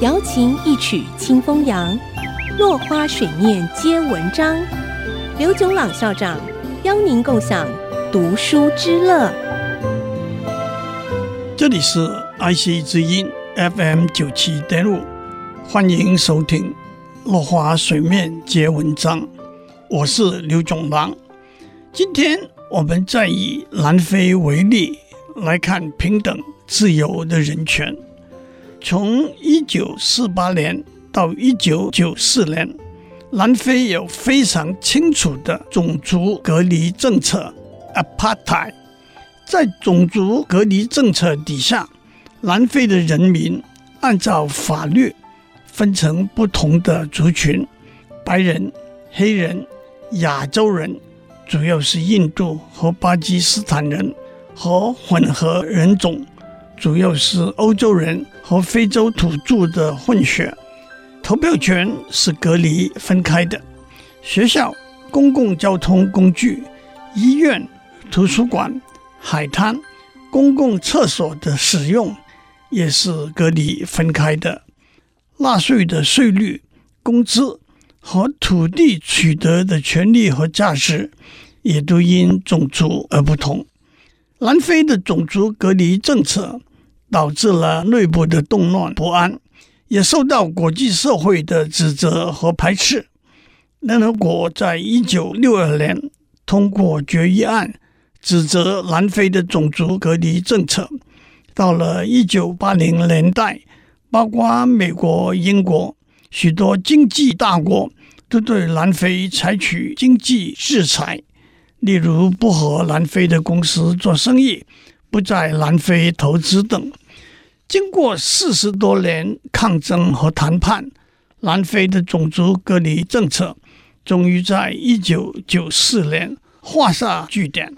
瑶琴一曲清风扬，落花水面皆文章。刘炯朗校长邀您共享读书之乐。这里是 IC 之音 FM 九七点五，欢迎收听《落花水面皆文章》，我是刘炯朗。今天我们再以南非为例来看平等自由的人权。从一九四八年到一九九四年，南非有非常清楚的种族隔离政策 （Apartheid）。在种族隔离政策底下，南非的人民按照法律分成不同的族群：白人、黑人、亚洲人。主要是印度和巴基斯坦人和混合人种，主要是欧洲人和非洲土著的混血。投票权是隔离分开的。学校、公共交通工具、医院、图书馆、海滩、公共厕所的使用也是隔离分开的。纳税的税率、工资。和土地取得的权利和价值，也都因种族而不同。南非的种族隔离政策导致了内部的动乱不安，也受到国际社会的指责和排斥。联合国在一九六二年通过决议案，指责南非的种族隔离政策。到了一九八零年代，包括美国、英国。许多经济大国都对南非采取经济制裁，例如不和南非的公司做生意，不在南非投资等。经过四十多年抗争和谈判，南非的种族隔离政策终于在一九九四年画下句点。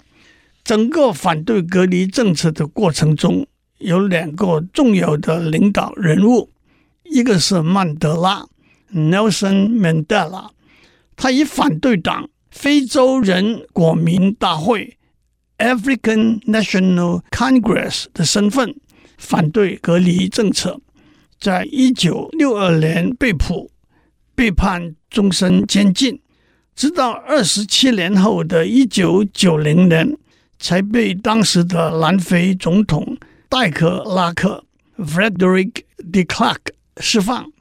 整个反对隔离政策的过程中，有两个重要的领导人物。一个是曼德拉 （Nelson Mandela），他以反对党非洲人国民大会 （African National Congress） 的身份反对隔离政策，在一九六二年被捕，被判终身监禁，直到二十七年后的一九九零年，才被当时的南非总统戴克拉克 （Frederick de Klerk）。释放。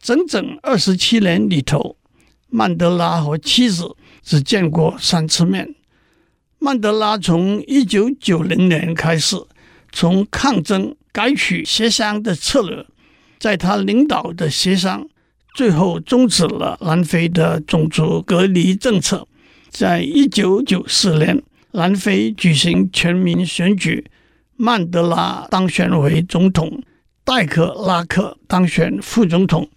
整整二十七年里头，曼德拉和妻子只见过三次面。曼德拉从一九九零年开始，从抗争改取协商的策略，在他领导的协商，最后终止了南非的种族隔离政策。在一九九四年，南非举行全民选举，曼德拉当选为总统。戴克拉克当选副总统，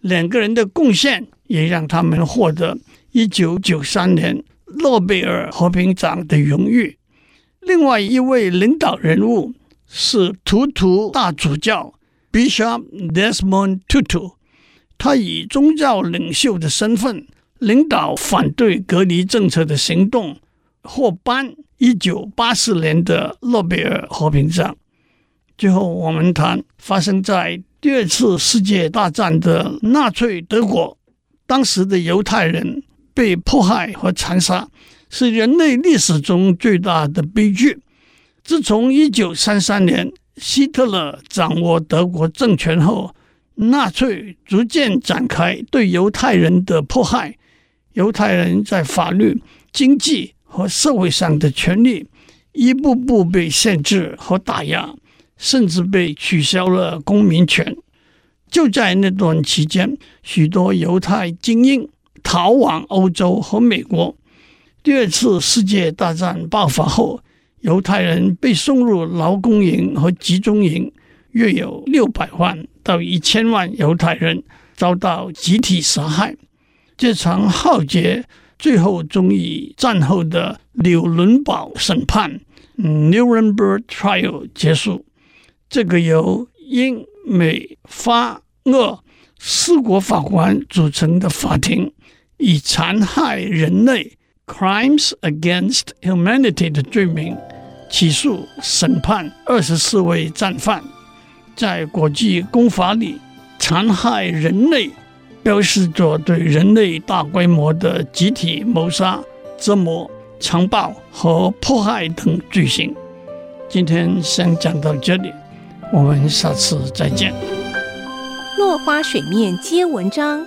两个人的贡献也让他们获得一九九三年诺贝尔和平奖的荣誉。另外一位领导人物是图图大主教 Bishop Desmond Tutu，他以宗教领袖的身份领导反对隔离政策的行动，获颁一九八四年的诺贝尔和平奖。最后，我们谈发生在第二次世界大战的纳粹德国，当时的犹太人被迫害和残杀，是人类历史中最大的悲剧。自从一九三三年希特勒掌握德国政权后，纳粹逐渐展开对犹太人的迫害，犹太人在法律、经济和社会上的权利一步步被限制和打压。甚至被取消了公民权。就在那段期间，许多犹太精英逃往欧洲和美国。第二次世界大战爆发后，犹太人被送入劳工营和集中营，约有六百万到一千万犹太人遭到集体杀害。这场浩劫最后终以战后的纽伦堡审判 （Nuremberg Trial） 结束。这个由英美法俄四国法官组成的法庭，以残害人类 （crimes against humanity） 的罪名起诉审判二十四位战犯。在国际公法里残害人类，标示着对人类大规模的集体谋杀、折磨、强暴和迫害等罪行。今天先讲到这里，我们下次再见。落花水面皆文章，